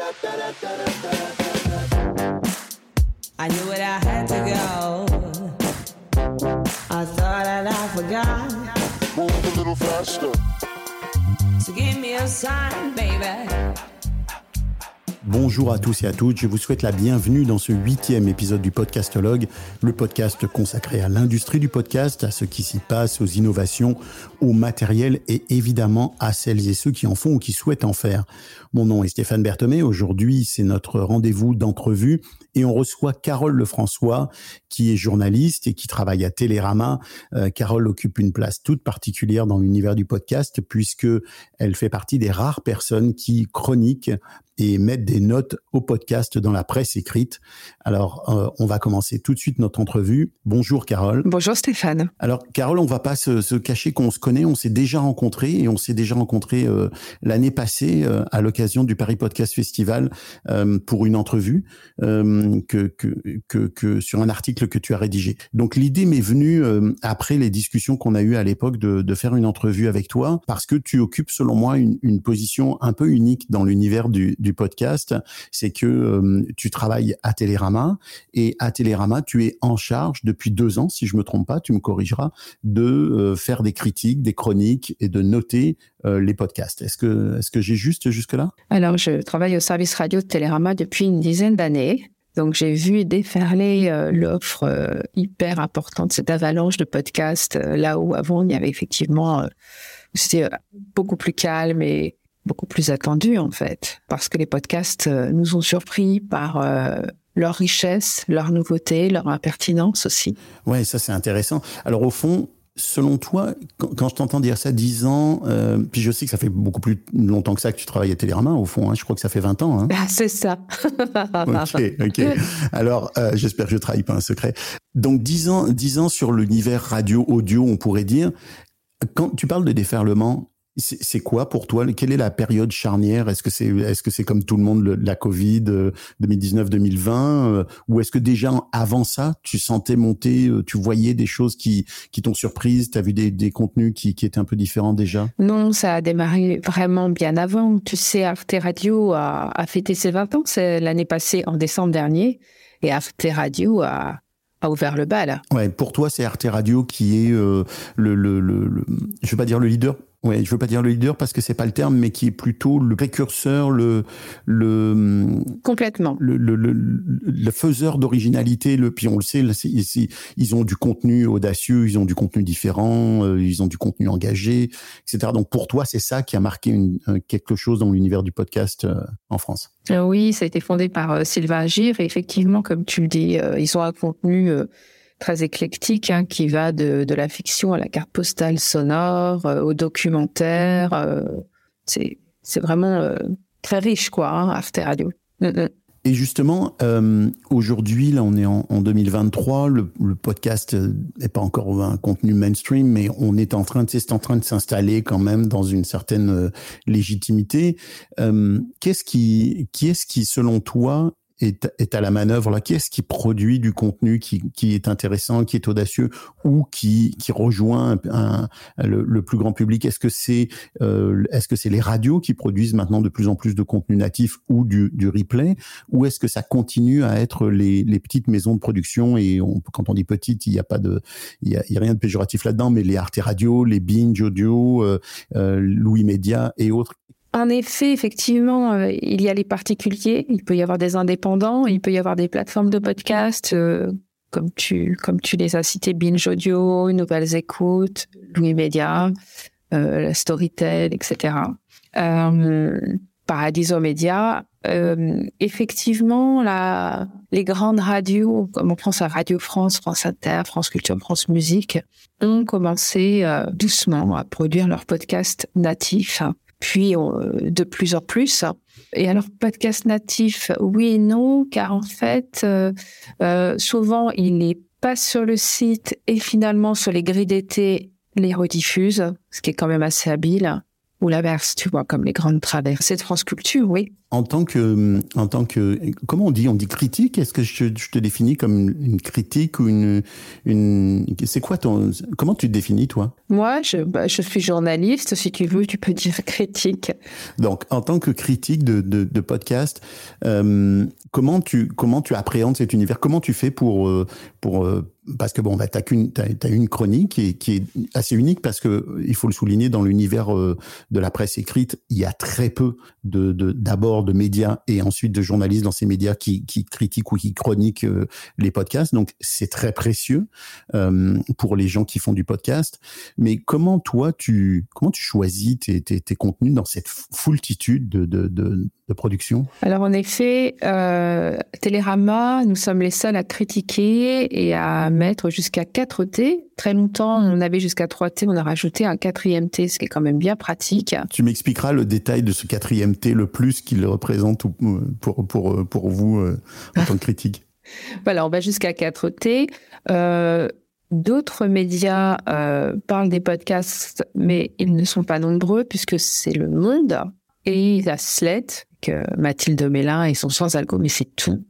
I knew it, I had to go. I thought that I forgot. Move a little faster. So give me a sign, baby. Bonjour à tous et à toutes, je vous souhaite la bienvenue dans ce huitième épisode du Podcastologue, le podcast consacré à l'industrie du podcast, à ce qui s'y passe, aux innovations, au matériel et évidemment à celles et ceux qui en font ou qui souhaitent en faire. Mon nom est Stéphane Berthomé, aujourd'hui c'est notre rendez-vous d'entrevue et on reçoit Carole Lefrançois qui est journaliste et qui travaille à Télérama. Euh, Carole occupe une place toute particulière dans l'univers du podcast puisque elle fait partie des rares personnes qui chroniquent et mettre des notes au podcast dans la presse écrite. Alors, euh, on va commencer tout de suite notre entrevue. Bonjour Carole. Bonjour Stéphane. Alors Carole, on va pas se, se cacher qu'on se connaît, on s'est déjà rencontrés et on s'est déjà rencontrés euh, l'année passée euh, à l'occasion du Paris Podcast Festival euh, pour une entrevue euh, que, que, que, que, sur un article que tu as rédigé. Donc l'idée m'est venue euh, après les discussions qu'on a eues à l'époque de, de faire une entrevue avec toi parce que tu occupes selon moi une, une position un peu unique dans l'univers du, du podcast, c'est que euh, tu travailles à Télérama et à Télérama, tu es en charge depuis deux ans, si je me trompe pas, tu me corrigeras, de euh, faire des critiques, des chroniques et de noter euh, les podcasts. Est-ce que, est-ce que j'ai juste jusque-là? Alors, je travaille au service radio de Télérama depuis une dizaine d'années. Donc, j'ai vu déferler l'offre hyper importante, cette avalanche de podcasts, là où avant, il y avait effectivement, c'était beaucoup plus calme et beaucoup plus attendu, en fait, parce que les podcasts euh, nous ont surpris par euh, leur richesse, leur nouveauté, leur impertinence aussi. Ouais, ça c'est intéressant. Alors au fond, selon toi, quand, je t'entends dire ça, 10 ans, euh, puis je sais que ça fait beaucoup plus longtemps que ça que tu travailles à Télérama, au fond, hein, je crois que ça fait 20 ans. Hein. Ah, c'est ça. ok, ok. Alors, euh, j'espère que je trahis pas un secret. Donc, 10 ans, 10 ans sur l'univers radio, audio, on pourrait dire. Quand tu parles de déferlement, c'est quoi pour toi Quelle est la période charnière? Est-ce que c'est est-ce que c'est comme tout le monde le- la Covid euh, 2019-2020 euh, ou est-ce que déjà avant ça tu sentais monter, euh, tu voyais des choses qui qui t'ont surprise, tu as vu des, des contenus qui, qui étaient un peu différents déjà? Non, ça a démarré vraiment bien avant. Tu sais, Arte Radio a, a fêté ses 20 ans c'est l'année passée, en décembre dernier, et Arte Radio a, a ouvert le bal. Ouais, pour toi c'est Arte Radio qui est euh, le, le, le, le je veux pas dire le leader Ouais, je veux pas dire le leader parce que c'est pas le terme, mais qui est plutôt le précurseur, le le Complètement. le, le, le, le faiseur d'originalité, le, puis on le sait, là, c'est- c'est- ils ont du contenu audacieux, ils ont du contenu différent, euh, ils ont du contenu engagé, etc. Donc pour toi, c'est ça qui a marqué une, un- quelque chose dans l'univers du podcast euh, en France? Euh, Oui, ça a été fondé par euh, Sylvain Agir, et effectivement, comme tu le dis, euh, ils ont un contenu euh, très éclectique hein, qui va de, de la fiction à la carte postale sonore, euh, au documentaire. euh, c'est c'est vraiment euh, très riche, quoi, hein, Arte Radio. Mm, mm. Et justement, euh, aujourd'hui, là, on est en, en 2023. Le, le podcast euh, n'est pas encore un contenu mainstream, mais on est en train de, c'est en train de s'installer quand même dans une certaine euh, légitimité. Euh, qu'est-ce qui, qui est-ce qui, selon toi, est, est à la manœuvre là Qui est-ce qui produit du contenu qui, qui est intéressant, qui est audacieux ou qui, qui rejoint un, le, le plus grand public? Est-ce que c'est euh, est-ce que les radios qui produisent maintenant de plus en plus de contenu natif ou du, du replay? Ou est-ce que ça continue à être les, les petites maisons de production et on, quand on dit petite, il n'y a pas de, il y a rien de péjoratif là-dedans, mais les Arte Radio, les Binge Audio, euh, euh, Louis Média et autres. En effet, effectivement, euh, il y a les particuliers, il peut y avoir des indépendants, il peut y avoir des plateformes de podcast, euh, comme tu les as cités, Binge Audio, Nouvelles Écoutes, Louis Média, euh, Storytel, etc. Euh, Paradiso Média. Effectivement, les grandes radios, comme on pense à Radio France, France Inter, France Culture, France Musique, ont commencé doucement à produire leurs podcasts natifs puis euh, de plus en plus. Et alors, podcast natif, oui et non, car en fait, euh, euh, souvent, il n'est pas sur le site et finalement, sur les grilles d'été, les rediffuse, ce qui est quand même assez habile. Ou l'inverse, tu vois, comme les grandes traversées de France Culture, oui. En tant que, en tant que, comment on dit? On dit critique? Est-ce que je, je, te définis comme une critique ou une, une, c'est quoi ton, comment tu te définis toi? Moi, je, bah, je suis journaliste. Si tu veux, tu peux dire critique. Donc, en tant que critique de, de, de podcast, euh, comment tu, comment tu appréhendes cet univers? Comment tu fais pour, euh, pour euh, parce que bon, bah, t'as qu'une, as une chronique qui est, qui est, assez unique parce que il faut le souligner dans l'univers euh, de la presse écrite, il y a très peu de, de d'abord de médias et ensuite de journalistes dans ces médias qui, qui critiquent ou qui chroniquent euh, les podcasts. Donc c'est très précieux euh, pour les gens qui font du podcast. Mais comment toi tu comment tu choisis tes, tes, tes contenus dans cette foultitude de, de, de, de production? Alors en effet, euh, Télérama, nous sommes les seuls à critiquer et à mettre jusqu'à 4 T. Très longtemps, on avait jusqu'à 3 T, on a rajouté un quatrième T, ce qui est quand même bien pratique. Tu m'expliqueras le détail de ce quatrième T, le plus qu'il représente pour, pour, pour vous euh, en tant que critique. voilà, on va jusqu'à 4 T. Euh, D'autres médias euh, parlent des podcasts, mais ils ne sont pas nombreux puisque c'est le monde. Et il y a Sled, que Mathilde Mélin et son sans algo, mais c'est tout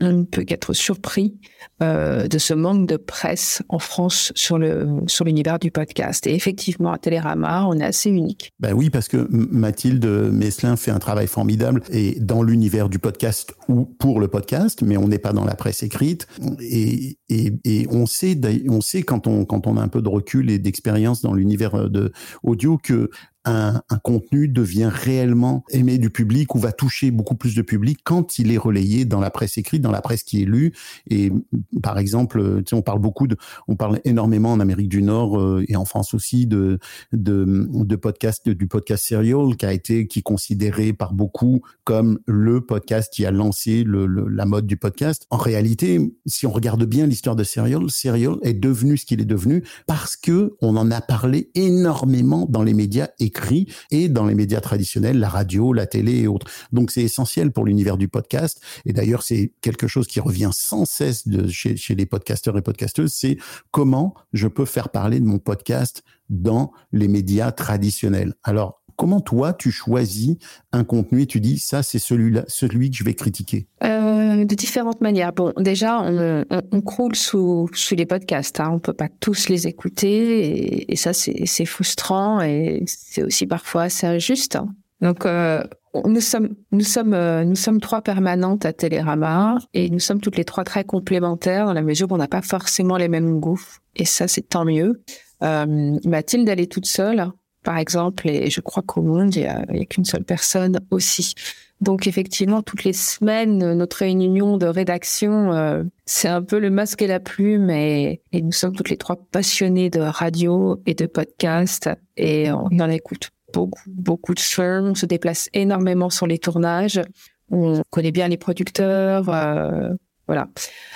on ne peut qu'être surpris euh, de ce manque de presse en France sur le sur l'univers du podcast. Et effectivement, à Télérama, on est assez unique. Ben oui, parce que Mathilde Meslin fait un travail formidable et dans l'univers du podcast ou pour le podcast, mais on n'est pas dans la presse écrite. Et, et, et on sait on sait quand on quand on a un peu de recul et d'expérience dans l'univers de audio que un, un, contenu devient réellement aimé du public ou va toucher beaucoup plus de public quand il est relayé dans la presse écrite, dans la presse qui est lue. Et par exemple, sais, on parle beaucoup de, on parle énormément en Amérique du Nord euh, et en France aussi de de, de podcast du podcast Serial qui a été qui est considéré par beaucoup comme le podcast qui a lancé le, le, la mode du podcast. En réalité, si on regarde bien l'histoire de Serial, Serial est devenu ce qu'il est devenu parce que on en a parlé énormément dans les médias et écrit et dans les médias traditionnels, la radio, la télé et autres. Donc c'est essentiel pour l'univers du podcast. Et d'ailleurs, c'est quelque chose qui revient sans cesse de, chez, les podcasteurs et podcasteuses, c'est comment je peux faire parler de mon podcast dans les médias traditionnels. Alors, comment toi tu choisis un contenu et tu dis ça c'est celui-là, celui que je vais critiquer? Euh, De différentes manières. Bon, déjà on, croule sous, sous les podcasts. Hein. On peut pas tous les écouter et, ça c'est frustrant et c'est aussi parfois assez injuste. Hein. Donc euh, nous sommes nous sommes euh, nous sommes trois permanentes à Télérama et nous sommes toutes les trois très complémentaires dans la mesure où on n'a pas forcément les mêmes goûts et ça c'est tant mieux. Euh, Mathilde elle est toute seule par exemple, et je crois qu'au monde, il n'y a, a qu'une seule personne aussi. Donc effectivement, toutes les semaines, notre réunion de rédaction, euh, c'est un peu le masque et la plume, et, et, nous sommes toutes les trois passionnés de radio et de podcast, et on en écoute beaucoup, beaucoup de films, on se déplace énormément sur les tournages, on connaît bien les producteurs, euh, voilà.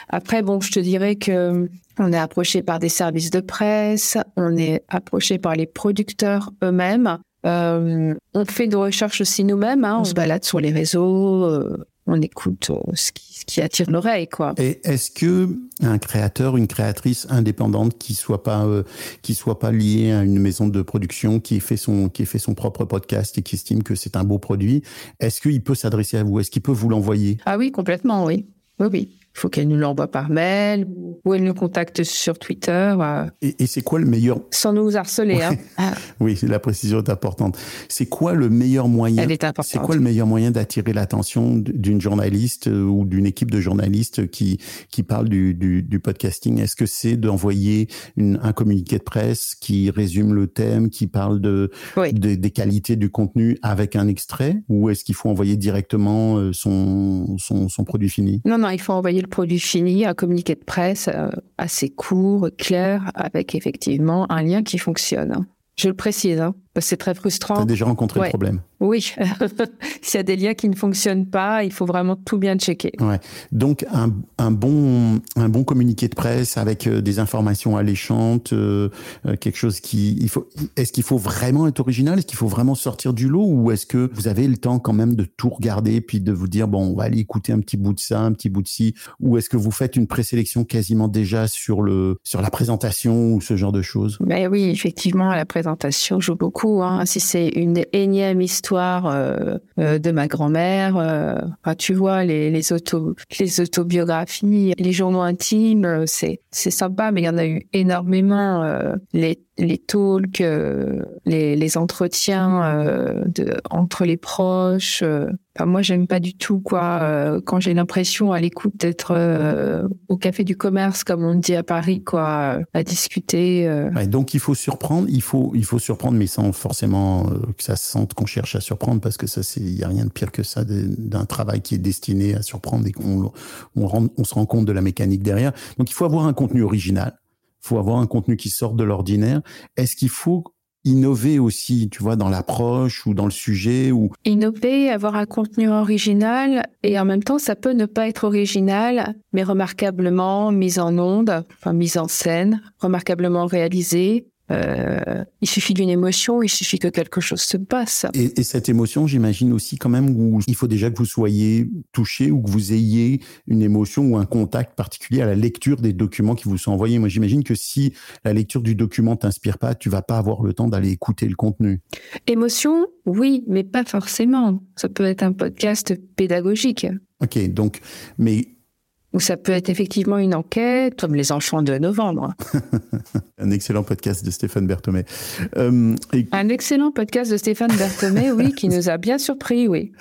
Après, bon, je te dirais que on est approché par des services de presse, on est approché par les producteurs eux-mêmes. Euh, on fait des recherches aussi nous-mêmes. Hein, on se balade sur les réseaux, euh, on écoute euh, ce, qui, ce, qui, attire l'oreille, quoi. Et est-ce que un créateur, une créatrice indépendante qui soit pas euh, qui soit pas liée à une maison de production, qui fait son qui fait son propre podcast et qui estime que c'est un beau produit, est-ce qu'il peut s'adresser à vous? Est-ce qu'il peut vous l'envoyer? Ah oui, complètement, oui. Oui, oui. Il faut qu'elle nous l'envoie par mail ou elle nous contacte sur Twitter. Euh. Et, et c'est quoi le meilleur Sans nous harceler. Ouais. Hein. Ah. Oui, la précision est importante. C'est quoi le meilleur moyen Elle est importante. C'est quoi le meilleur moyen d'attirer l'attention d'une journaliste euh, ou d'une équipe de journalistes qui qui parle du, du, du podcasting? Est-ce que c'est d'envoyer un communiqué de presse qui résume le thème, qui parle de, oui. de des qualités du contenu avec un extrait, ou est-ce qu'il faut envoyer directement euh, son, son son produit fini? Non, non, il faut envoyer le produit fini, un communiqué de presse euh, assez court, clair, avec effectivement un lien qui fonctionne. Je le précise, hein, c'est très frustrant. Tu as déjà rencontré ouais. le problème Oui. S'il y a des liens qui ne fonctionnent pas, il faut vraiment tout bien checker. Ouais. Donc, un, un, bon, un bon communiqué de presse avec euh, des informations alléchantes, euh, euh, quelque chose qui... Il faut, est-ce qu'il faut vraiment être original? Est-ce qu'il faut vraiment sortir du lot? Ou est-ce que vous avez le temps quand même de tout regarder puis de vous dire, bon, on va aller écouter un petit bout de ça, un petit bout de ci? Ou est-ce que vous faites une présélection quasiment déjà sur, le, sur la présentation ou ce genre de choses? Ben oui, effectivement, la présentation joue beaucoup hein, si c'est une énième histoire euh, euh, de ma grand-mère, euh, enfin, tu vois, les, les, auto, les autobiographies, les journaux intimes, c'est c'est sympa, mais il y en a eu énormément. les les talks, euh, les, les entretiens euh, de, entre les proches. euh. Enfin, moi, j'aime pas du tout quoi euh, quand j'ai l'impression à l'écoute d'être euh, au café du commerce, comme on dit à Paris, quoi, à discuter. euh. Ouais, donc il faut surprendre, il faut, il faut surprendre, mais sans forcément que ça se sente qu'on cherche à surprendre, parce que ça, c'est, il y a rien de pire que ça d'un travail qui est destiné à surprendre et qu'on on, rend- on se rend compte de la mécanique derrière. Donc il faut avoir un contenu original, faut avoir un contenu qui sort de l'ordinaire. Est-ce qu'il faut innover aussi, tu vois, dans l'approche ou dans le sujet ou? Innover, avoir un contenu original et en même temps, ça peut ne pas être original, mais remarquablement mis en onde, enfin mise en scène, remarquablement réalisé. Euh, il suffit d'une émotion, il suffit que quelque chose se passe. Et, et cette émotion, j'imagine aussi quand même où il faut déjà que vous soyez touché ou que vous ayez une émotion ou un contact particulier à la lecture des documents qui vous sont envoyés. Moi, j'imagine que si la lecture du document t'inspire pas, tu vas pas avoir le temps d'aller écouter le contenu. Émotion, oui, mais pas forcément. Ça peut être un podcast pédagogique. Ok, donc, mais Ou ça peut être effectivement une enquête, comme les enfants de novembre. un excellent podcast de Stéphane Berthomé. Euh, et, Un excellent podcast de Stéphane Berthomé, oui, qui nous a bien surpris, oui.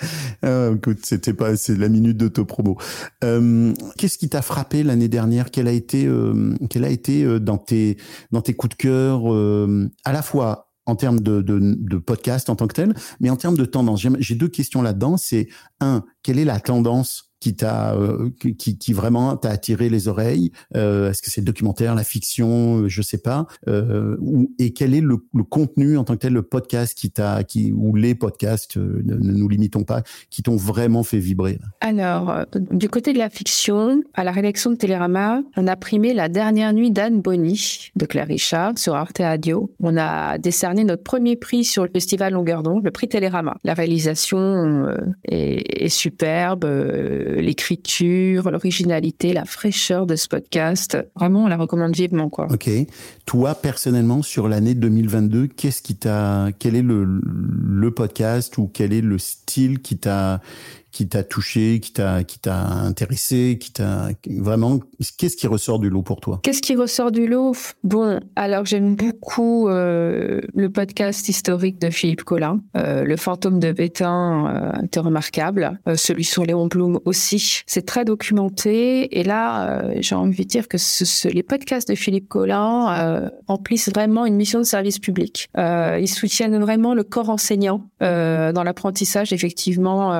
ah, écoute, c'était pas, c'est la minute d'autopromo. Euh, Qu'est-ce qui t'a frappé l'année dernière? Quel a été, euh, quel a été euh, dans tes, dans tes coups de cœur, euh, à la fois en termes de, de, de podcast en tant que tel, mais en termes de tendance? J'ai deux questions là-dedans. C'est un, quelle est la tendance qui t'a, euh, qui, qui- vraiment t'a attiré les oreilles euh, Est-ce que c'est le documentaire, la fiction, euh, je sais pas. Euh, ou, et quel est le, le contenu en tant que tel, le podcast qui t'a, qui ou les podcasts, ne, ne nous limitons pas, qui t'ont vraiment fait vibrer Alors, du côté de la fiction, à la rédaction de Télérama, on a primé La dernière nuit d'Anne Bonny de Claire Richard sur Arte Radio. On a décerné notre premier prix sur le festival Longueur d'onde, le prix Télérama. La réalisation est, est superbe, l'écriture, l'originalité, la fraîcheur de ce podcast. Vraiment, on la recommande vivement, quoi. Ok. Toi, personnellement, sur l'année 2022, qu'est-ce qui t'a, quel est le, le podcast ou quel est le style qui t'a, qui t'a touché, qui t'a, qui t'a intéressé, qui t'a vraiment, qu'est-ce qui ressort du lot pour toi? Qu'est-ce qui ressort du lot? Bon, alors j'aime beaucoup euh, le podcast historique de Philippe Collin. Euh, le fantôme de Bétain euh, était remarquable. Euh, celui sur Léon Blum aussi. C'est très documenté. Et là, euh, j'ai envie de dire que ce, ce- les podcasts de Philippe Collin euh, remplissent vraiment une mission de service public. Ils soutiennent vraiment le corps enseignant dans l'apprentissage, effectivement,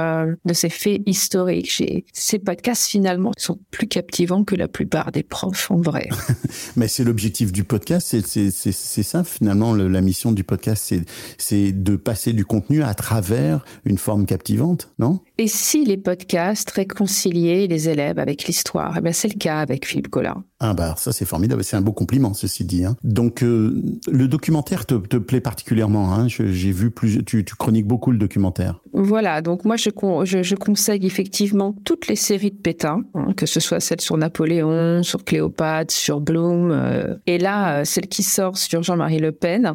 de ces faits historiques. Ces podcasts, finalement, sont plus captivants que la plupart des profs, en vrai. Mais c'est l'objectif du podcast, c'est, ça finalement, le- la mission du podcast, c'est, c'est de passer du contenu à travers une forme captivante, non? Et si les podcasts réconciliaient les élèves avec l'histoire? Eh bien, c'est le cas avec Philippe Collin. Ah bah ça c'est formidable, c'est un beau compliment ceci dit. Hein. Donc euh, le documentaire te, plaît particulièrement. Hein. J'ai vu plus, tu, chroniques beaucoup le documentaire. Voilà, donc moi je, con- je, je conseille effectivement toutes les séries de Pétain, hein, que ce soit celle sur Napoléon, sur Cléopâtre, sur Blum, euh, et là euh, celle qui sort sur Jean-Marie Le Pen.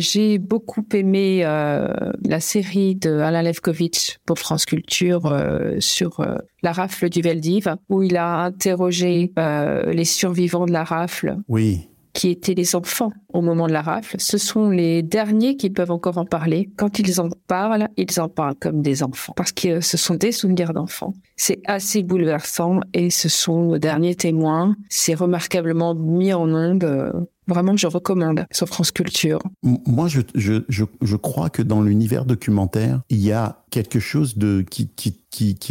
J'ai beaucoup aimé la série de Alain Levkovitch pour France Culture sur la rafle du Veldiv, où il a interrogé euh, les survivants de la rafle Oui. qui étaient les enfants au moment de la rafle. Ce sont les derniers qui peuvent encore en parler. Quand ils en parlent, ils en parlent comme des enfants, parce que ce sont des souvenirs d'enfants. C'est assez bouleversant et ce sont nos derniers témoins. C'est remarquablement mis en onde. euh, Vraiment, je recommande sur France Culture. Moi, je, crois que dans l'univers documentaire, il y a quelque chose de qui,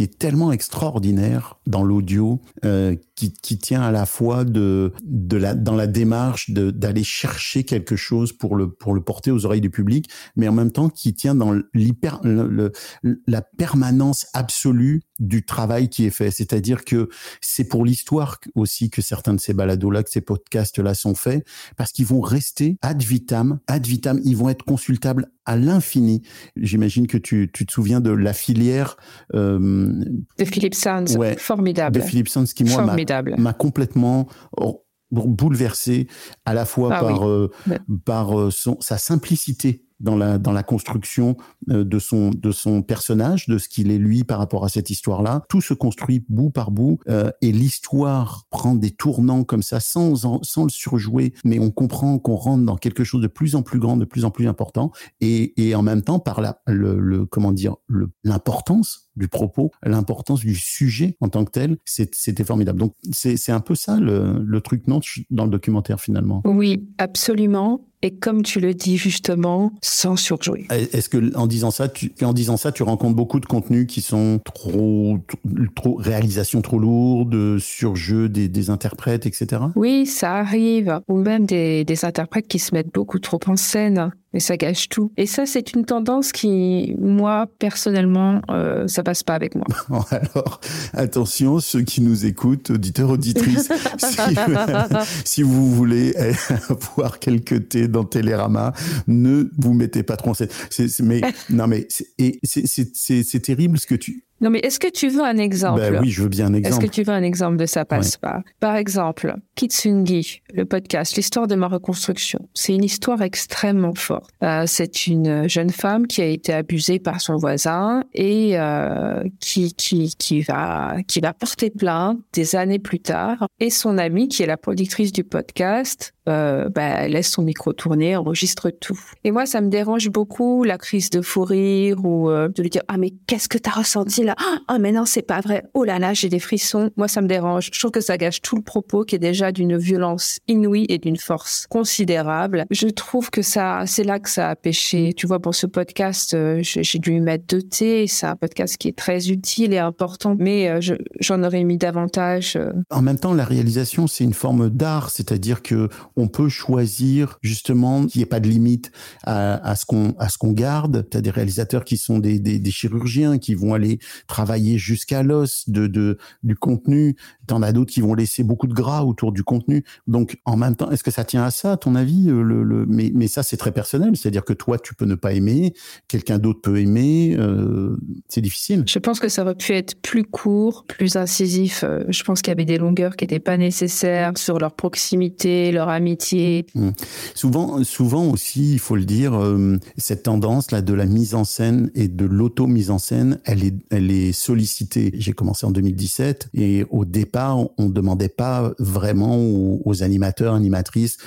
est tellement extraordinaire dans l'audio, euh, qui, tient à la fois de, dans la démarche d'aller chercher quelque chose pour le, pour le porter aux oreilles du public, mais en même temps qui tient dans l'hyper, le- le- la permanence absolue du travail qui est fait. C'est-à-dire que c'est pour l'histoire aussi que certains de ces balados-là, que ces podcasts-là sont faits, parce qu'ils vont rester ad vitam, ad vitam, ils vont être consultables à l'infini. J'imagine que tu, tu te souviens de la filière euh, De Philippe Sands, Ouais, formidable. de Philippe Sands qui, moi, m'a- complètement bouleversé à la fois Ah par, oui. euh, Ouais. par euh, son, sa simplicité dans la construction euh, de son personnage, de ce qu'il est lui par rapport à cette histoire-là. Tout se construit bout par bout euh, et l'histoire prend des tournants comme ça sans le surjouer, mais on comprend qu'on rentre dans quelque chose de plus en plus grand, de plus en plus important et en même temps par la comment dire l'importance du propos, l'importance du sujet en tant que tel, c'était formidable. Donc c'est un peu ça le, truc non dans le documentaire finalement. Oui, absolument. Et comme tu le dis justement, sans surjouer. Est-ce que en disant ça, tu, en disant ça, tu rencontres beaucoup de contenus qui sont trop, trop réalisation trop lourde, surjeu des, des interprètes, etc. Oui, ça arrive. Ou même des, des interprètes qui se mettent beaucoup trop en scène. Et ça gâche tout. Et ça, c'est une tendance qui, moi, personnellement, euh, ça passe pas avec moi. Alors, attention, ceux qui nous écoutent, auditeurs, auditrices, si, si vous voulez avoir quelques thés dans Télérama, ne vous mettez pas trop en scène. Mais non, mais c'est terrible ce que tu. Non, mais est-ce que tu veux un exemple? Ben oui, je veux bien un Est-ce exemple. que tu veux un exemple de ça passe pas? Par exemple, Kitsungi, le podcast, l'histoire de ma reconstruction. C'est une histoire extrêmement forte. Euh, c'est une jeune femme qui a été abusée par son voisin et euh, qui qui qui va qui va porter plainte des années plus tard. Et son amie, qui est la productrice du podcast, euh, bah, laisse son micro tourner, enregistre tout. Et moi, ça me dérange beaucoup la crise de fou rire ou euh, de lui dire ah mais qu'est-ce que t'as ressenti là? Ah mais non c'est pas vrai. Oh là là j'ai des frissons. Moi ça me dérange. Je trouve que ça gâche tout le propos qui est déjà d'une violence inouïe et d'une force considérable. Je trouve que ça c'est là que ça a péché. Tu vois pour ce podcast euh, j'ai dû mettre deux T. C'est un podcast qui est très utile et important, mais euh, je- j'en aurais mis davantage. euh, En même temps, la réalisation, c'est une forme d'art, c'est-à-dire que on peut choisir justement qu'il n'y ait pas de limite à, à ce qu'on à ce qu'on garde. Tu as des réalisateurs qui sont des, des, des chirurgiens qui vont aller travailler jusqu'à l'os de, de du contenu. T'en as d'autres qui vont laisser beaucoup de gras autour du contenu. Donc en même temps, est-ce que ça tient à ça, à ton avis euh, le, le... Mais, mais ça, c'est très personnel. C'est-à-dire que toi, tu peux ne pas aimer, quelqu'un d'autre peut aimer. euh, c'est difficile. Je pense que ça aurait pu être plus court, plus incisif. Euh, Je pense qu'il y avait des longueurs qui n'étaient pas nécessaires sur leur proximité, leur amitié. Souvent, souvent aussi, il faut le dire, euh, cette tendance là de la mise en scène et de l'auto-mise en scène, elle est, elle est sollicitée. J'ai commencé en 2017 et au départ, on ne demandait pas vraiment aux, aux animateurs, animatrices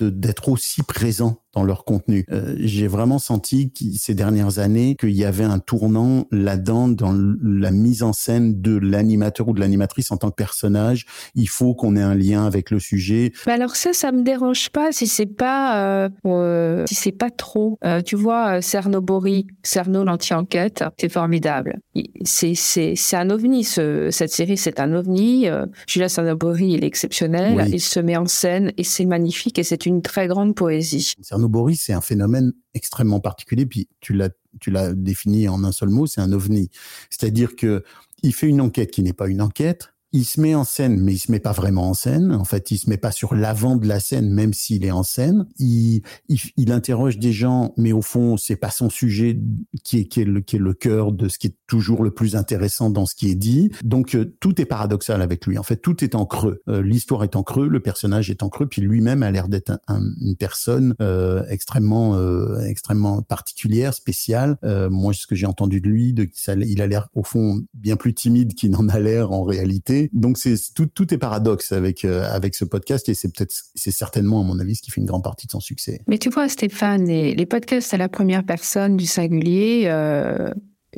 d'être aussi présents dans leur contenu. Euh, J'ai vraiment senti ces dernières années qu'il y avait un tournant là-dedans dans la mise en scène de l'animateur ou de l'animatrice en tant que personnage. Il faut qu'on ait un lien avec le sujet. Mais alors ça, ça me dérange pas si c'est pas euh, euh, si c'est pas trop. Euh, tu vois, euh, Cerno Bori, Cerno l'anti-enquête, c'est formidable. C'est c'est c'est un ovni. Ce, cette série, c'est un ovni. Euh, Julia Cerno Bori, il est exceptionnel. Oui. Il se met en scène et c'est magnifique et c'est une très grande poésie. Cerno Boris, c'est un phénomène extrêmement particulier, puis tu l'as tu l'as défini en un seul mot, c'est un ovni. C'est-à-dire que il fait une enquête qui n'est pas une enquête. Il se met en scène, mais il se met pas vraiment en scène. En fait, il se met pas sur l'avant de la scène, même s'il est en scène. Il, il, il interroge des gens, mais au fond, c'est pas son sujet qui est, qui est le, qui est le cœur de ce qui est toujours le plus intéressant dans ce qui est dit. Donc, euh, tout est paradoxal avec lui. En fait, tout est en creux. Euh, L'histoire est en creux, le personnage est en creux, puis lui-même a l'air d'être un- un- une personne euh, extrêmement, euh, extrêmement particulière, spéciale. Moi, ce que j'ai entendu de lui, de, ça, il a l'air au fond bien plus timide qu'il n'en a l'air en réalité. Donc, c'est tout, tout est paradoxe avec euh, avec ce podcast, et c'est peut-être, c'est certainement à mon avis ce qui fait une grande partie de son succès. Mais tu vois, Stéphane, les, les podcasts à la première personne du singulier, euh,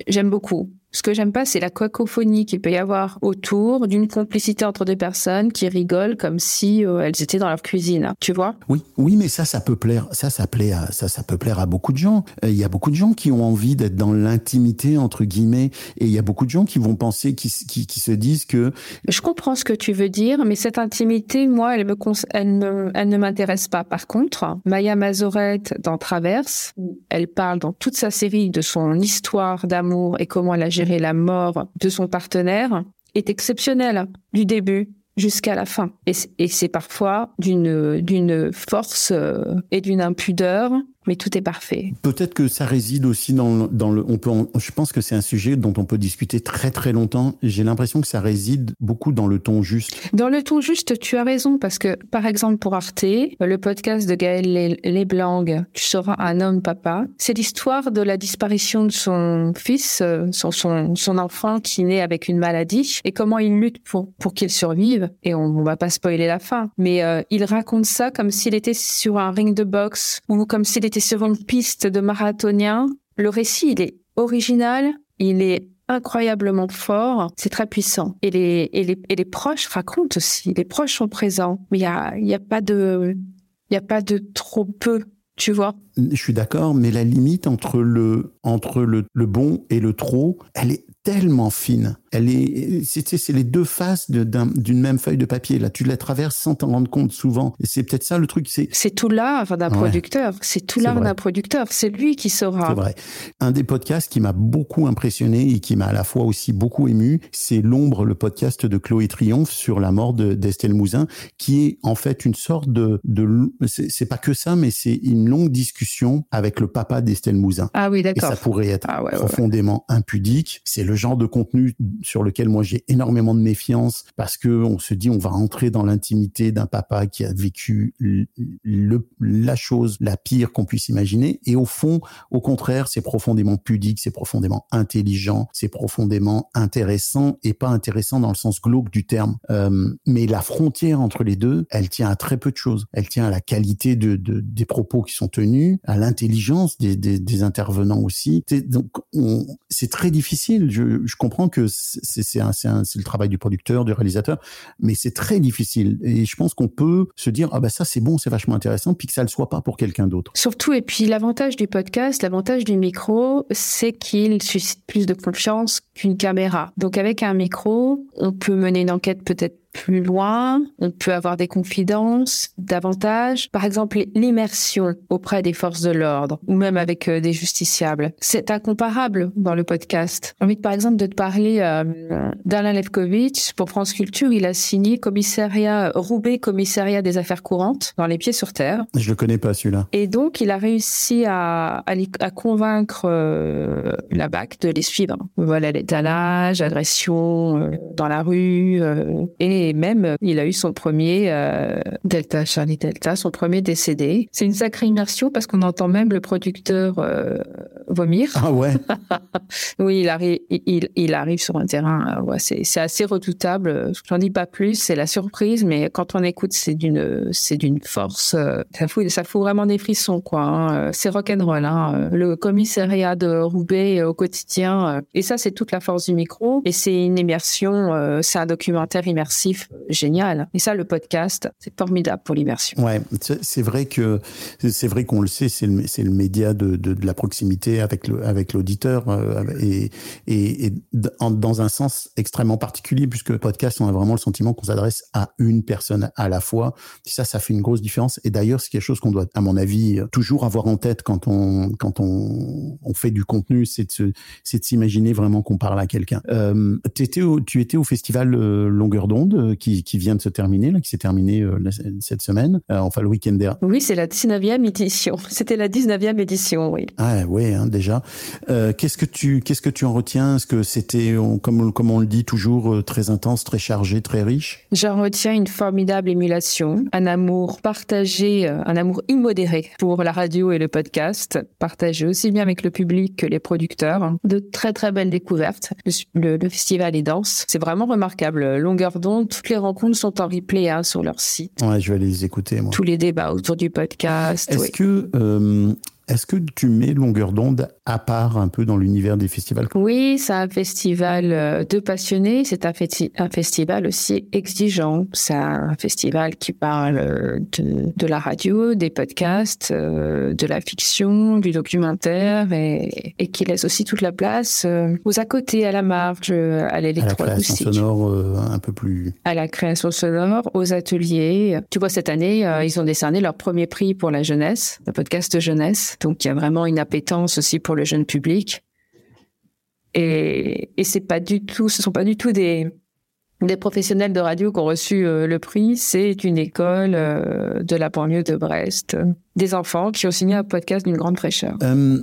j'aime beaucoup. Ce que j'aime pas, c'est la cacophonie qu'il peut y avoir autour d'une complicité entre deux personnes qui rigolent comme si euh, elles étaient dans leur cuisine. Tu vois? Oui, oui, mais ça, ça peut plaire. Ça, ça plaît à ça, ça peut plaire à beaucoup de gens. Euh, Il y a beaucoup de gens qui ont envie d'être dans l'intimité entre guillemets, et il y a beaucoup de gens qui vont penser, qui, qui, qui se disent que Je comprends ce que tu veux dire, mais cette intimité, moi, elle me, elle me- elle ne m'intéresse pas. Par contre, Maya Mazorette dans Traverse, elle parle dans toute sa série de son histoire d'amour et comment elle a géré la mort de son partenaire, est exceptionnelle du début jusqu'à la fin. Et c'est parfois d'une d'une force euh, et d'une impudeur mais tout est parfait. Peut-être que ça réside aussi dans, dans le. On peut. je pense que c'est un sujet dont on peut discuter très très longtemps. J'ai l'impression que ça réside beaucoup dans le ton juste. Dans le ton juste, tu as raison parce que par exemple pour Arte, le podcast de Gaël Leblanc, tu seras un homme papa, c'est l'histoire de la disparition de son fils, euh, son, son, son enfant qui naît avec une maladie et comment il lutte pour pour qu'il survive. Et on, on va pas spoiler la fin, mais euh, il raconte ça comme s'il était sur un ring de boxe ou comme s'il était sur une piste de marathonien. Le récit, il est original, il est incroyablement fort, c'est très puissant. Et les, et les, et les proches racontent aussi, les proches sont présents, mais il y a, y a pas de, a pas de trop peu, tu vois. Je suis d'accord, mais la limite entre le, entre le, le bon et le trop, elle est tellement fine. Elle est, c'est, les deux faces d'une même feuille de papier. Là, tu la traverses sans t'en rendre compte souvent. Et c'est peut-être ça le truc. C'est, c'est tout l'art d'un producteur. C'est tout l'art d'un producteur. C'est lui qui saura. C'est vrai. Un des podcasts qui m'a beaucoup impressionné et qui m'a à la fois aussi beaucoup ému, c'est L'ombre, le podcast de Chloé Triomphe sur la mort de, d'Estelle Mouzin, qui est en fait une sorte de, de c'est, pas que ça, mais c'est une longue discussion avec le papa d'Estelle Mouzin. Ah oui, d'accord. Et ça pourrait être ah profondément impudique. C'est le genre de contenu sur lequel moi j'ai énormément de méfiance parce que on se dit on va rentrer dans l'intimité d'un papa qui a vécu la chose la pire qu'on puisse imaginer. Et au fond au contraire c'est profondément pudique c'est profondément intelligent c'est profondément intéressant et pas intéressant dans le sens glauque du terme. Euh, mais la frontière entre les deux elle tient à très peu de choses. Elle tient à la qualité de, de des propos qui sont tenus à l'intelligence des intervenants aussi. Donc c'est très difficile. Je, je comprends que c'est le travail du producteur, du réalisateur, mais c'est très difficile. Et je pense qu'on peut se dire ah bah ça c'est bon, c'est vachement intéressant, puis que ça le soit pas pour quelqu'un d'autre. Surtout et puis l'avantage du podcast, l'avantage du micro, c'est qu'il suscite plus de confiance qu'une caméra. Donc avec un micro, on peut mener une enquête peut-être plus loin, on peut avoir des confidences davantage. Par exemple, l'immersion auprès des forces de l'ordre ou même avec euh, des justiciables. C'est incomparable dans le podcast. J'ai envie, par exemple, de te parler euh, d'Alain Levkovitch. Pour France Culture, il a signé commissariat Roubaix, commissariat des affaires courantes dans Les Pieds sur Terre. Je le connais pas celui-là. Et donc, il a réussi à, à, convaincre euh, la BAC de les suivre. Voilà, l'étalage, agression dans la rue et et même euh, il a eu son premier euh, Delta Charlie Delta, son premier décédé. C'est une sacrée immersion parce qu'on entend même le producteur euh, vomir. Ah ouais. oui, il arrive, il, il, arrive sur un terrain. ouais, c'est assez redoutable. J'en dis pas plus. C'est la surprise, mais quand on écoute, c'est d'une c'est d'une force. ça fout ça fout vraiment des frissons quoi. Hein. C'est rock'n'roll. Hein. Le commissariat de Roubaix au quotidien. et ça, c'est toute la force du micro. Et c'est une immersion. c'est un documentaire immersif génial. Et ça, le podcast, c'est formidable pour l'immersion. Ouais, c'est vrai que c'est vrai qu'on le sait, c'est le, le média de, de, de, la proximité avec le avec l'auditeur euh, et, et, et dans un sens extrêmement particulier puisque le podcast, on a vraiment le sentiment qu'on s'adresse à une personne à la fois. Et ça, ça fait une grosse différence. Et d'ailleurs, c'est quelque chose qu'on doit, à mon avis, toujours avoir en tête quand on quand on, on fait du contenu, c'est de s'imaginer vraiment qu'on parle à quelqu'un. Euh, tu étais au festival euh, Longueur d'onde euh, qui, qui, vient de se terminer, là, qui s'est terminé euh, cette semaine, euh, enfin le week-end dernier. Oui, c'est la 19e édition. C'était la 19e édition, oui. Ah oui, hein, déjà. qu'est-ce que tu qu'est-ce que tu en retiens? Est-ce que c'était, comme, comme on le dit toujours, très intense, très chargé, très riche? J'en retiens une formidable émulation, un amour partagé, un amour immodéré pour la radio et le podcast, partagé aussi bien avec le public que les producteurs. De très très belles découvertes. Le, le festival est dense. C'est vraiment remarquable. Longueur d'onde, toutes les rencontres sont en replay hein, sur leur site. Ouais, je vais aller les écouter, moi. Tous les débats autour du podcast. Est-ce que euh, est-ce que tu mets Longueur d'onde à part un peu dans l'univers des festivals Oui, c'est un festival euh, de passionnés. C'est un, un, festival aussi exigeant. C'est un festival qui parle euh, de, de la radio, des podcasts, euh, de la fiction, du documentaire et, et, qui laisse aussi toute la place aux à côté, à la marge, à l'électroacoustique. À la création sonore un peu plus... À la création sonore, aux ateliers. Tu vois, cette année, ils ont décerné leur premier prix pour la jeunesse, le podcast jeunesse. Donc il y a vraiment une appétence aussi pour le jeune public. Et, et c'est pas du tout, ce sont pas du tout des, des professionnels de radio qui ont reçu euh, le prix, c'est une école euh, de la banlieue de Brest. Des enfants qui ont signé un podcast d'une grande fraîcheur. Euh,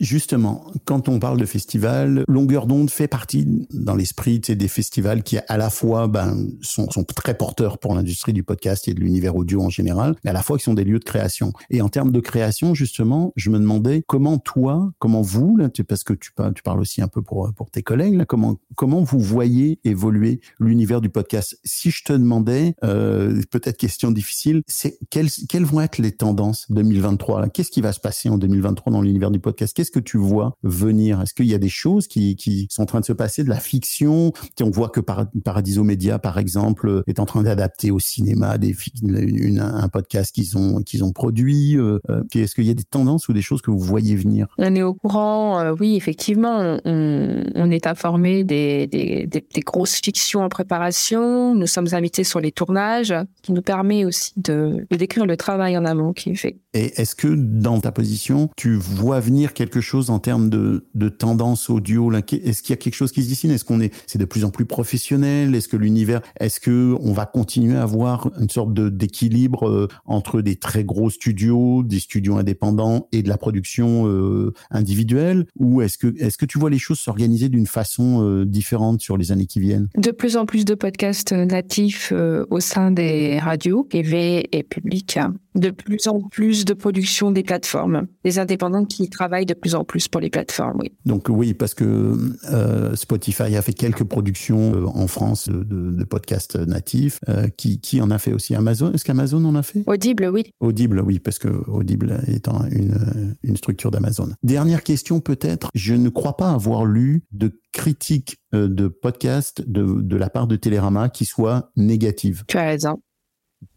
Justement, quand on parle de festival, Longueur d'onde fait partie dans l'esprit des festivals qui à la fois ben, sont, sont très porteurs pour l'industrie du podcast et de l'univers audio en général, mais à la fois qui sont des lieux de création. Et en termes de création, justement, je me demandais comment toi, comment vous, là, parce que tu, parles aussi un peu pour, tes collègues, comment, comment vous voyez évoluer l'univers du podcast? Si je te demandais, euh, peut-être question difficile, c'est quelles, quelles vont être les tendances 2023 Qu'est-ce qui va se passer en 2023 dans l'univers du podcast? Que tu vois venir? Est-ce qu'il y a des choses qui, qui, sont en train de se passer, de la fiction? On voit que Paradiso Media, par exemple, est en train d'adapter au cinéma des une, un podcast qu'ils ont qu'ils ont produit. Euh, euh, est-ce qu'il y a des tendances ou des choses que vous voyez venir? On est au courant, euh, oui, effectivement, on, on est informé des, des, des, des, grosses fictions en préparation. Nous sommes invités sur les tournages, qui nous permet aussi de, de décrire le travail en amont qui est fait. Et est-ce que dans ta position, tu vois venir quelque chose en termes de, tendance audio Est-ce qu'il y a quelque chose qui se dessine? Est-ce qu'on est, c'est de plus en plus professionnel? Est-ce que l'univers, est-ce que on va continuer à avoir une sorte d'équilibre euh, entre des très gros studios, des studios indépendants et de la production euh, individuelle? Ou est-ce que est-ce que tu vois les choses s'organiser d'une façon euh, différente sur les années qui viennent? De plus en plus de podcasts natifs au sein des radios privées et publiques. De plus en plus de production des plateformes, des indépendants qui travaillent de plus en plus pour les plateformes, oui. Donc oui, parce que euh, Spotify a fait quelques productions euh, en France de, de, podcasts natifs. Euh, qui, qui en a fait aussi Amazon Est-ce qu'Amazon en a fait? Audible, oui. Audible, oui, parce que Audible étant une, une structure d'Amazon. Dernière question peut-être. Je ne crois pas avoir lu de critique de podcast de, de la part de Télérama qui soit négative. Tu as raison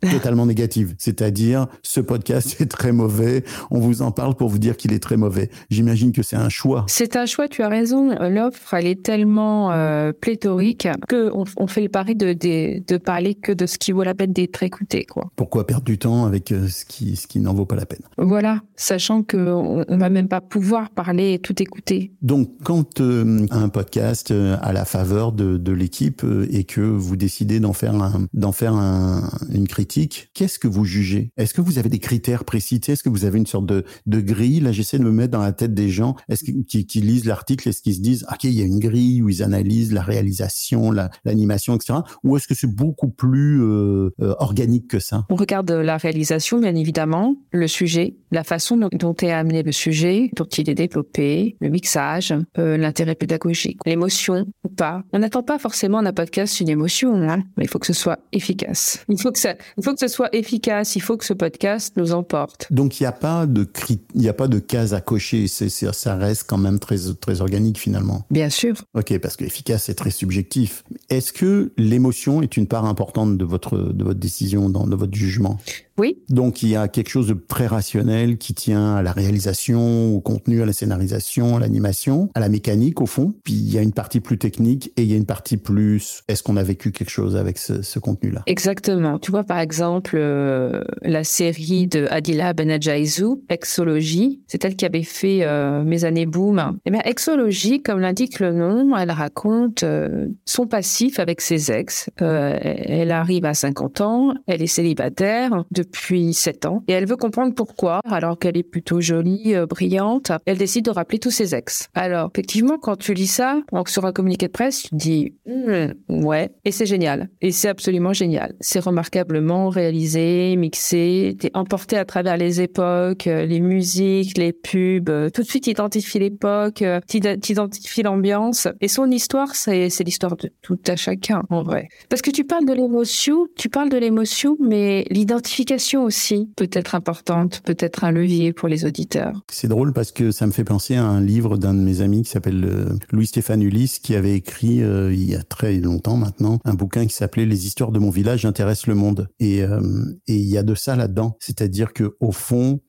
totalement négative. C'est-à-dire, ce podcast est très mauvais. On vous en parle pour vous dire qu'il est très mauvais. J'imagine que c'est un choix. C'est un choix, tu as raison. L'offre, elle est tellement euh, pléthorique qu'on on fait le pari de, de, de, parler que de ce qui vaut la peine d'être écouté. Quoi. Pourquoi perdre du temps avec euh, ce qui, ce qui n'en vaut pas la peine? Voilà, sachant qu'on ne va même pas pouvoir parler et tout écouter. Donc, quand euh, un podcast euh, à la faveur de, de l'équipe et que vous décidez d'en faire, un, d'en faire un, une critique, qu'est-ce que vous jugez? Est-ce que vous avez des critères précis? Est-ce que vous avez une sorte de, grille? Là, j'essaie de me mettre dans la tête des gens est-ce qui, qui, lisent l'article, est-ce qu'ils se disent, OK, il y a une grille où ils analysent la réalisation, l'animation, etc. Ou est-ce que c'est beaucoup plus euh, euh, organique que ça? On regarde la réalisation, bien évidemment, le sujet, la façon dont, est amené le sujet, dont il est développé, le mixage, euh, l'intérêt pédagogique, l'émotion ou pas. On n'attend pas forcément d'un podcast une émotion, hein, mais il faut que ce soit efficace. Il faut que ça, il faut que ce soit efficace. Il faut que ce podcast nous emporte. Donc il n'y a pas de il n'y a pas de case à cocher. C'est, ça reste quand même très très organique finalement. Bien sûr. Ok, parce que efficace c'est très subjectif. Est-ce que l'émotion est une part importante de votre de votre décision, dans, de votre jugement? Oui. Donc il y a quelque chose de très rationnel qui tient à la réalisation, au contenu, à la scénarisation, à l'animation, à la mécanique au fond. Puis il y a une partie plus technique et il y a une partie plus est-ce qu'on a vécu quelque chose avec ce, ce contenu-là? Exactement. Tu vois par exemple euh, la série de Adila Benadjaizou, Exologie, c'est elle qui avait fait euh, Mes années boom. Eh bien Exologie, comme l'indique le nom, elle raconte euh, son passif avec ses ex. Elle arrive à 50 ans, elle est célibataire. De depuis sept ans et elle veut comprendre pourquoi, alors qu'elle est plutôt jolie, euh, brillante, elle décide de rappeler tous ses ex. Alors, effectivement, quand tu lis ça, donc sur un communiqué de presse, tu te dis, hmm, ouais, et c'est génial. Et c'est absolument génial. C'est remarquablement réalisé, mixé, t'es emporté à travers les époques, euh, les musiques, les pubs, euh, tout de suite identifie l'époque, t'identifies l'ambiance. Et son histoire, c'est l'histoire de tout à chacun, en vrai. Parce que tu parles de l'émotion, tu parles de l'émotion, mais l'identification aussi peut être importante, peut être un levier pour les auditeurs. C'est drôle parce que ça me fait penser à un livre d'un de mes amis qui s'appelle euh, Louis-Stéphane Ulysse qui avait écrit euh, il y a très longtemps maintenant un bouquin qui s'appelait Les histoires de mon village intéressent le monde. Et, euh, et il y a de ça là-dedans. C'est-à-dire que au fond,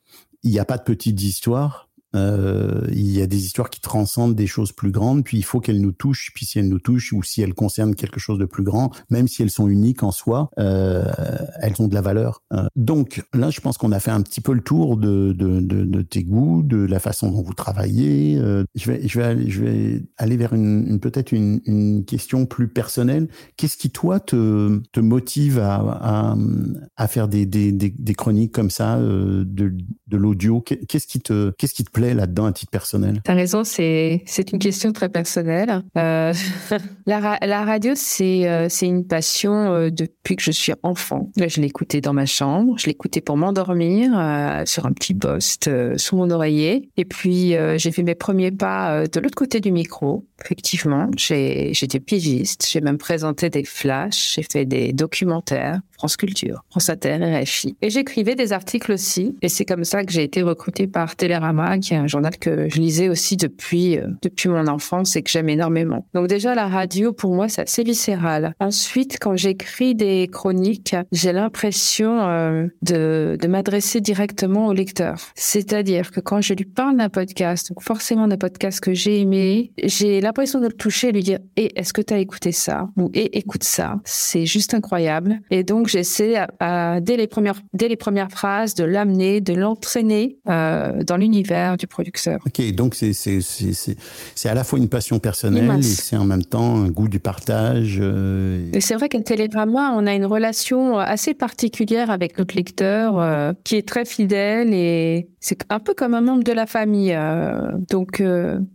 il n'y a pas de petites histoires Euh, il y a des histoires qui transcendent des choses plus grandes, puis il faut qu'elles nous touchent. Puis si elles nous touchent ou si elles concernent quelque chose de plus grand, même si elles sont uniques en soi, euh, elles ont de la valeur. Euh, donc là, je pense qu'on a fait un petit peu le tour de, de, de, tes goûts, de la façon dont vous travaillez. Euh, je vais, je vais, aller, je vais aller vers une, peut-être une, une question plus personnelle. Qu'est-ce qui toi te, te motive à, à, à faire des, des, des, des chroniques comme ça, de, de l'audio? Qu'est-ce qui te, qu'est-ce qui te plaît là-dedans à titre personnel? T'as raison, c'est c'est une question très personnelle. Euh, la, la radio, c'est euh, c'est une passion euh, depuis que je suis enfant. Je l'écoutais dans ma chambre, je l'écoutais pour m'endormir sur un petit poste sous mon oreiller. Et puis j'ai fait mes premiers pas de l'autre côté du micro. Effectivement, j'étais pigiste, j'ai même présenté des flashs, j'ai fait des documentaires, France Culture, France Inter, RFI. Et j'écrivais des articles aussi. Et c'est comme ça que j'ai été recrutée par Télérama, qui est un journal que je lisais aussi depuis euh, depuis mon enfance et que j'aime énormément. Donc déjà la radio pour moi c'est assez viscéral. Ensuite quand j'écris des chroniques, j'ai l'impression euh, de de m'adresser directement au lecteur. C'est-à-dire que quand je lui parle d'un podcast, donc forcément d'un podcast que j'ai aimé, j'ai l'impression de le toucher et lui dire "Et est-ce que tu as écouté ça?" ou "Et écoute ça." C'est juste incroyable. Et donc j'essaie à- à- dès les premières dès les premières phrases de l'amener, de l'entraîner euh, dans l'univers du producteur. Ok, donc c'est c'est c'est c'est à la fois une passion personnelle Immense. et c'est en même temps un goût du partage. euh, Et c'est vrai qu'à Télérama, on a une relation assez particulière avec notre lecteur, euh, qui est très fidèle et c'est un peu comme un membre de la famille. donc,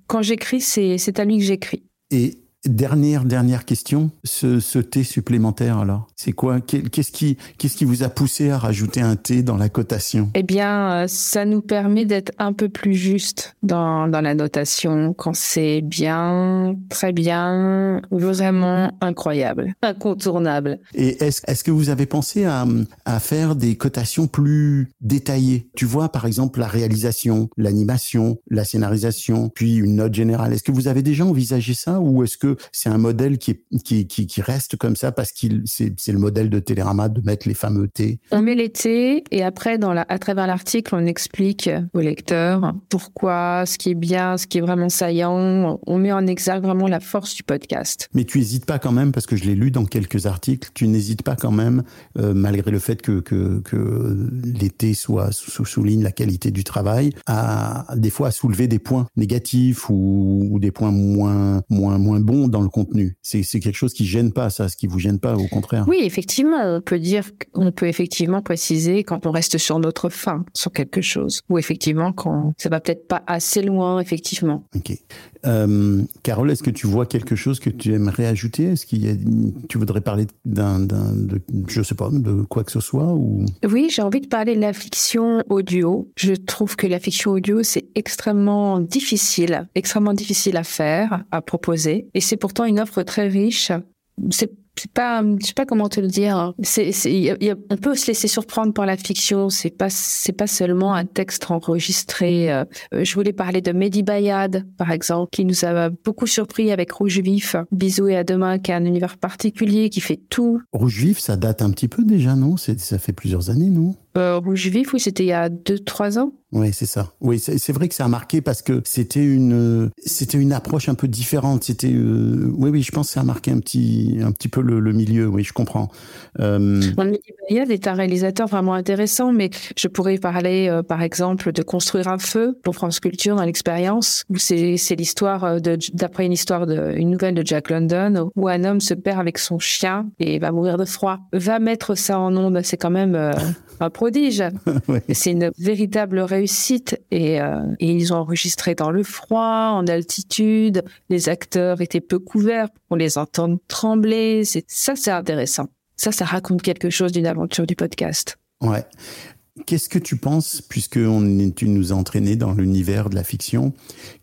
quand j'écris, c'est c'est à lui que j'écris. Et dernière dernière question, ce, ce thé supplémentaire alors, c'est quoi? Qu'est-ce qui qu'est-ce qui vous a poussé à rajouter un thé dans la cotation? Eh bien, euh, ça nous permet d'être un peu plus juste dans, dans la notation quand c'est bien, très bien, vraiment incroyable, incontournable. Et est-ce est-ce que vous avez pensé à à faire des cotations plus détaillées? Tu vois par exemple la réalisation, l'animation, la scénarisation, puis une note générale. Est-ce que vous avez déjà envisagé ça ou est-ce que c'est un modèle qui est- qui qui, qui reste comme ça parce qu'il c'est le modèle de Télérama de mettre les fameux T On met les T et après, dans la, à travers l'article, on explique au lecteur pourquoi, ce qui est bien, ce qui est vraiment saillant. On met en exergue vraiment la force du podcast. Mais tu hésites pas quand même, parce que je l'ai lu dans quelques articles, tu n'hésites pas quand même, euh, malgré le fait que, que, que l'été soit souligne la qualité du travail, à des fois à soulever des points négatifs ou, ou des points moins moins moins bons dans le contenu. C'est c'est quelque chose qui gêne pas, ça, ce qui vous gêne pas, au contraire. Oui, effectivement, on peut dire, on peut effectivement préciser quand on reste sur notre fin, sur quelque chose. Ou effectivement, quand ça va peut-être pas assez loin, effectivement. Ok. Euh, Carole, est-ce que tu vois quelque chose que tu aimerais ajouter? Est-ce qu'il y a, tu voudrais parler d'un, d'un, de, je sais pas, de quoi que ce soit ou? Oui, j'ai envie de parler de la fiction audio. Je trouve que la fiction audio, c'est extrêmement difficile, extrêmement difficile à faire, à proposer. Et c'est pourtant une offre très riche. C'est pas, je sais pas comment te le dire. C'est, on peut se laisser surprendre par la fiction. C'est pas, c'est pas seulement un texte enregistré. Euh, Je voulais parler de Mehdi Bayad, par exemple, qui nous a beaucoup surpris avec Rouge Vif. Bisous et à demain, qui a un univers particulier, qui fait tout. Rouge Vif, ça date un petit peu déjà, non? C'est, Ça fait plusieurs années, non? Euh, Rouge Vif, oui, c'était il y a deux, trois ans. Oui, c'est ça. Oui, c'est vrai que ça a marqué parce que c'était une c'était une approche un peu différente. C'était euh, oui, oui, je pense que ça a marqué un petit un petit peu le, le milieu. Oui, je comprends. Euh, Bayad est un réalisateur vraiment intéressant, mais je pourrais parler, euh, par exemple, de Construire un feu pour France Culture dans l'expérience, où c'est c'est l'histoire euh, de d'après une histoire de une nouvelle de Jack London, où un homme se perd avec son chien et va mourir de froid. Va mettre ça en ondes, c'est quand même euh, un prodige. ouais. C'est une véritable réussite et, euh, et ils ont enregistré dans le froid, en altitude. Les acteurs étaient peu couverts, on les entend trembler. C'est ça, c'est intéressant. Ça, ça raconte quelque chose d'une aventure du podcast. Ouais. Qu'est-ce que tu penses, puisque on, est- tu nous as entraîné dans l'univers de la fiction,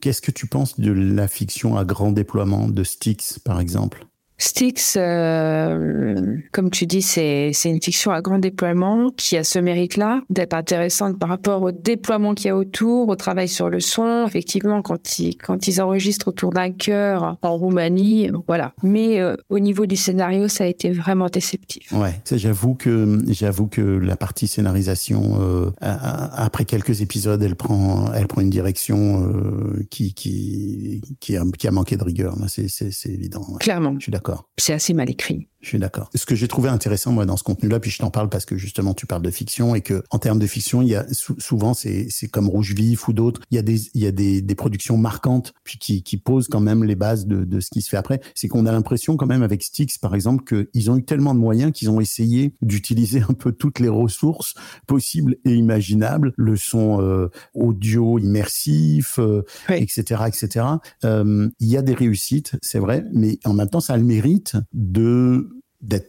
qu'est-ce que tu penses de la fiction à grand déploiement, de Styx, par exemple? Styx, euh, comme tu dis, c'est une fiction à grand déploiement qui a ce mérite-là d'être intéressante par rapport au déploiement qu'il y a autour, au travail sur le son. Effectivement, quand ils quand ils enregistrent autour d'un chœur en Roumanie, voilà. Mais euh, au niveau du scénario, ça a été vraiment déceptif. Ouais, j'avoue que j'avoue que la partie scénarisation euh, a- a- après quelques épisodes, elle prend elle prend une direction euh, qui qui qui a, qui a manqué de rigueur. C'est évident. ouais. Clairement, Je suis d'accord. C'est assez mal écrit. Je suis d'accord. Ce que j'ai trouvé intéressant moi dans ce contenu-là, puis je t'en parle parce que justement tu parles de fiction et que en termes de fiction, il y a sou- souvent c'est c'est comme Rouge Vif ou d'autres, il y a des il y a des, des productions marquantes puis qui qui posent quand même les bases de de ce qui se fait après. C'est qu'on a l'impression quand même avec Styx par exemple qu'ils ont eu tellement de moyens qu'ils ont essayé d'utiliser un peu toutes les ressources possibles et imaginables, le son euh, audio immersif, euh, Oui. etc., etc. Euh, il y a des réussites, c'est vrai, mais en même temps, ça a le mérite de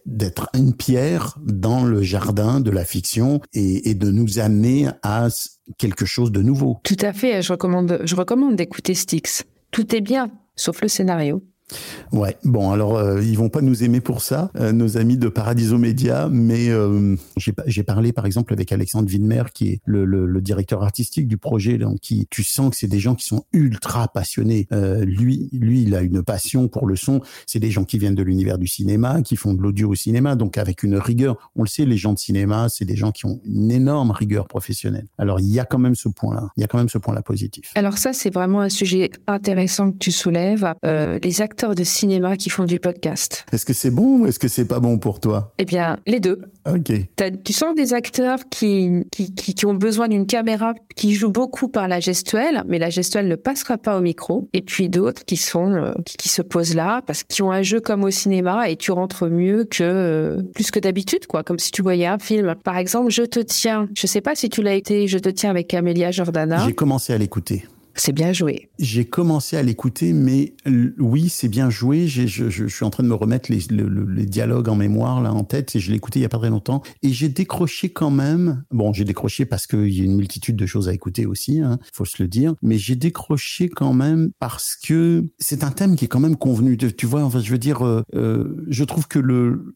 d'être une pierre dans le jardin de la fiction et, et de nous amener à quelque chose de nouveau. Tout à fait. Je recommande je recommande d'écouter Styx. Tout est bien, sauf le scénario. Ouais. Bon, alors euh, ils vont pas nous aimer pour ça, euh, nos amis de Paradiso Media, mais euh, j'ai pa- j'ai parlé par exemple avec Alexandre Widmer, qui est le, le, le directeur artistique du projet, donc qui tu sens que c'est des gens qui sont ultra passionnés. Euh, lui, lui, il a une passion pour le son. C'est des gens qui viennent de l'univers du cinéma, qui font de l'audio au cinéma, donc avec une rigueur. On le sait, les gens de cinéma, c'est des gens qui ont une énorme rigueur professionnelle. Alors il y a quand même ce point-là. Il y a quand même ce point-là positif. Alors ça, c'est vraiment un sujet intéressant que tu soulèves. Euh, les acteurs de cinéma qui font du podcast. Est-ce que c'est bon ou est-ce que c'est pas bon pour toi? Eh bien, les deux. Ok. Tu sens des acteurs qui, qui, qui, qui ont besoin d'une caméra, qui jouent beaucoup par la gestuelle, mais la gestuelle ne passera pas au micro. Et puis d'autres qui sont euh, qui, qui se posent là parce qu'ils ont un jeu comme au cinéma et tu rentres mieux que euh, plus que d'habitude, quoi. Comme si tu voyais un film. Par exemple, Je te tiens. Je sais pas si tu l'as été. Je te tiens avec Amelia Jordana. J'ai commencé à l'écouter. C'est bien joué. J'ai commencé à l'écouter, mais oui, c'est bien joué. Je, suis en train de me remettre les, le- le- les dialogues en mémoire, là, en tête, et je l'ai il y a pas très longtemps. Et j'ai décroché quand même. Bon, j'ai décroché parce qu'il y a une multitude de choses à écouter aussi, hein, faut se le dire. Mais j'ai décroché quand même parce que c'est un thème qui est quand même convenu. Tu vois, enfin, je veux dire, euh, euh, je trouve que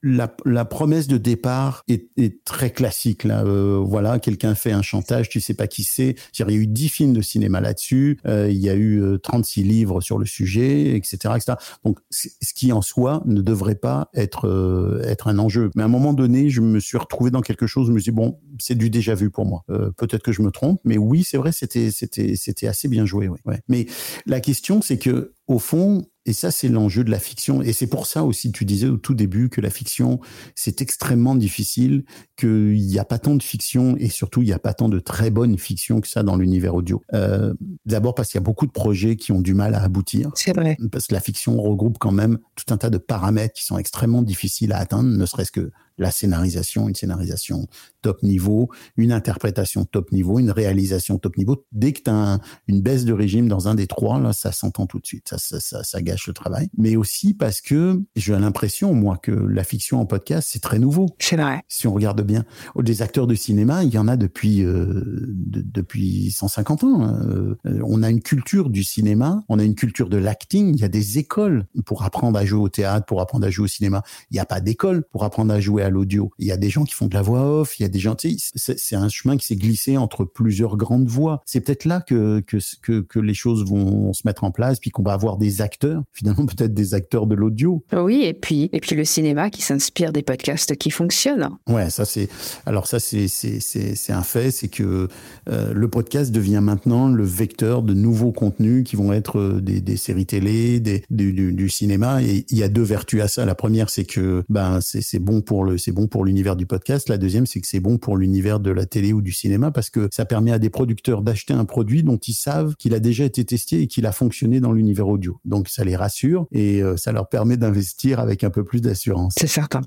la, promesse de départ est, très classique. Euh, voilà, quelqu'un fait un chantage, tu sais pas qui c'est. Il y a eu dix films de cinéma là-dessus. Euh, il y a eu euh, 36 livres sur le sujet, etc., etc. Donc, ce qui en soi ne devrait pas être euh, être un enjeu. Mais à un moment donné, je me suis retrouvé dans quelque chose. Je me suis dit bon, c'est du déjà vu pour moi. Euh, Peut-être que je me trompe, mais oui, c'est vrai, c'était assez bien joué. Ouais. ouais. Mais la question, c'est que au fond, et ça, c'est l'enjeu de la fiction. Et c'est pour ça aussi, tu disais au tout début que la fiction, c'est extrêmement difficile, qu'il n'y a pas tant de fiction et surtout, il n'y a pas tant de très bonne fiction que ça dans l'univers audio. Euh, D'abord parce qu'il y a beaucoup de projets qui ont du mal à aboutir. C'est vrai. Parce que la fiction regroupe quand même tout un tas de paramètres qui sont extrêmement difficiles à atteindre, ne serait-ce que la scénarisation, une scénarisation top niveau, une interprétation top niveau, une réalisation top niveau. Dès que tu as une baisse de régime dans un des trois, là, ça s'entend tout de suite. Ça, ça, ça, ça gâche le travail. Mais aussi parce que j'ai l'impression, moi, que la fiction en podcast, c'est très nouveau. C'est vrai. Si on regarde bien, des acteurs de cinéma, il y en a depuis euh, de- depuis 150 ans. hein. Euh, on a une culture du cinéma, on a une culture de l'acting. Il y a des écoles pour apprendre à jouer au théâtre, pour apprendre à jouer au cinéma. Il n'y a pas d'école pour apprendre à jouer à l'audio. Il y a des gens qui font de la voix off. Il y a des gens, tu sais, c'est un chemin qui s'est glissé entre plusieurs grandes voix. C'est peut-être là que, que que que les choses vont se mettre en place, puis qu'on va avoir des acteurs, finalement peut-être des acteurs de l'audio. Oui, et puis, et puis le cinéma qui s'inspire des podcasts qui fonctionnent. Ouais, ça c'est. Alors ça c'est c'est un fait, c'est que euh, le podcast devient maintenant le vecteur de nouveaux contenus qui vont être euh, des, des séries télé, des du, du, du cinéma. Et il y a deux vertus à ça. La première c'est que ben c'est bon pour le c'est bon pour l'univers du podcast. La deuxième c'est que c'est bon pour l'univers de la télé ou du cinéma parce que ça permet à des producteurs d'acheter un produit dont ils savent qu'il a déjà été testé et qu'il a fonctionné dans l'univers audio. Donc ça les rassure et euh, ça leur permet d'investir avec un peu plus d'assurance. C'est certain.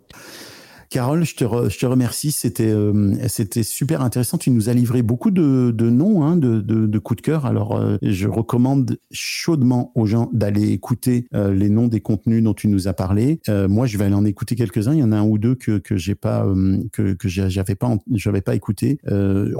Carole, je te, remercie. C'était euh, c'était super intéressant. Tu nous as livré beaucoup de, noms, hein, de, de, de, coups de cœur. Alors, euh, je recommande chaudement aux gens d'aller écouter euh, les noms des contenus dont tu nous as parlé. moi, je vais aller en écouter quelques-uns. Il y en a un ou deux que que j'ai pas que j'avais pas j'avais pas écouté.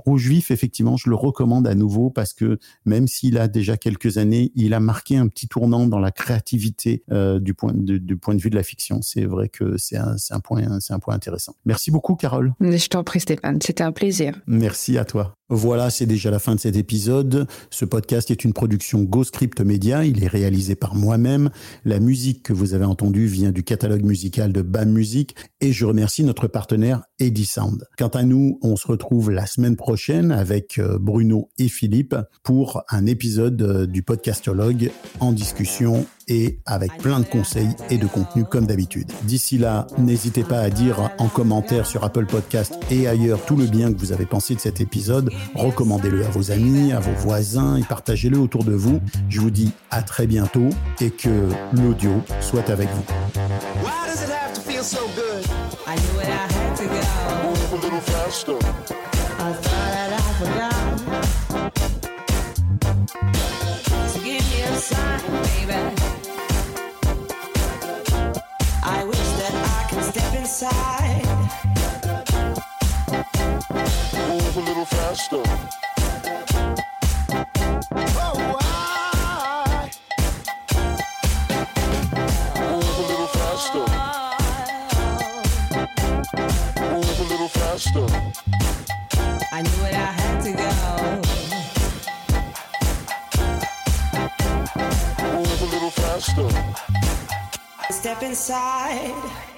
Rouge vif, effectivement, je le recommande à nouveau parce que même s'il a déjà quelques années, il a marqué un petit tournant dans la créativité du point de, du point de vue de la fiction. C'est vrai que c'est un, un point c'est un point intéressant. Merci beaucoup, Carole. Je t'en prie, Stéphane. C'était un plaisir. Merci à toi. Voilà, c'est déjà la fin de cet épisode. Ce podcast est une production GoScript Media. Il est réalisé par moi-même. La musique que vous avez entendue vient du catalogue musical de BAM Music et je remercie notre partenaire Eddy Sound. Quant à nous, on se retrouve la semaine prochaine avec euh, Bruno et Philippe pour un épisode euh, du podcastologue en discussion et avec plein de conseils et de contenu comme d'habitude. D'ici là, n'hésitez pas à dire en commentaire sur Apple Podcast et ailleurs tout le bien que vous avez pensé de cet épisode. Recommandez-le à vos amis, à vos voisins et partagez-le autour de vous. Je vous dis à très bientôt et que l'audio soit avec vous. A little faster. Oh? Move a little faster. Move a little faster. I knew it, I had to go. Move a little faster. Step inside.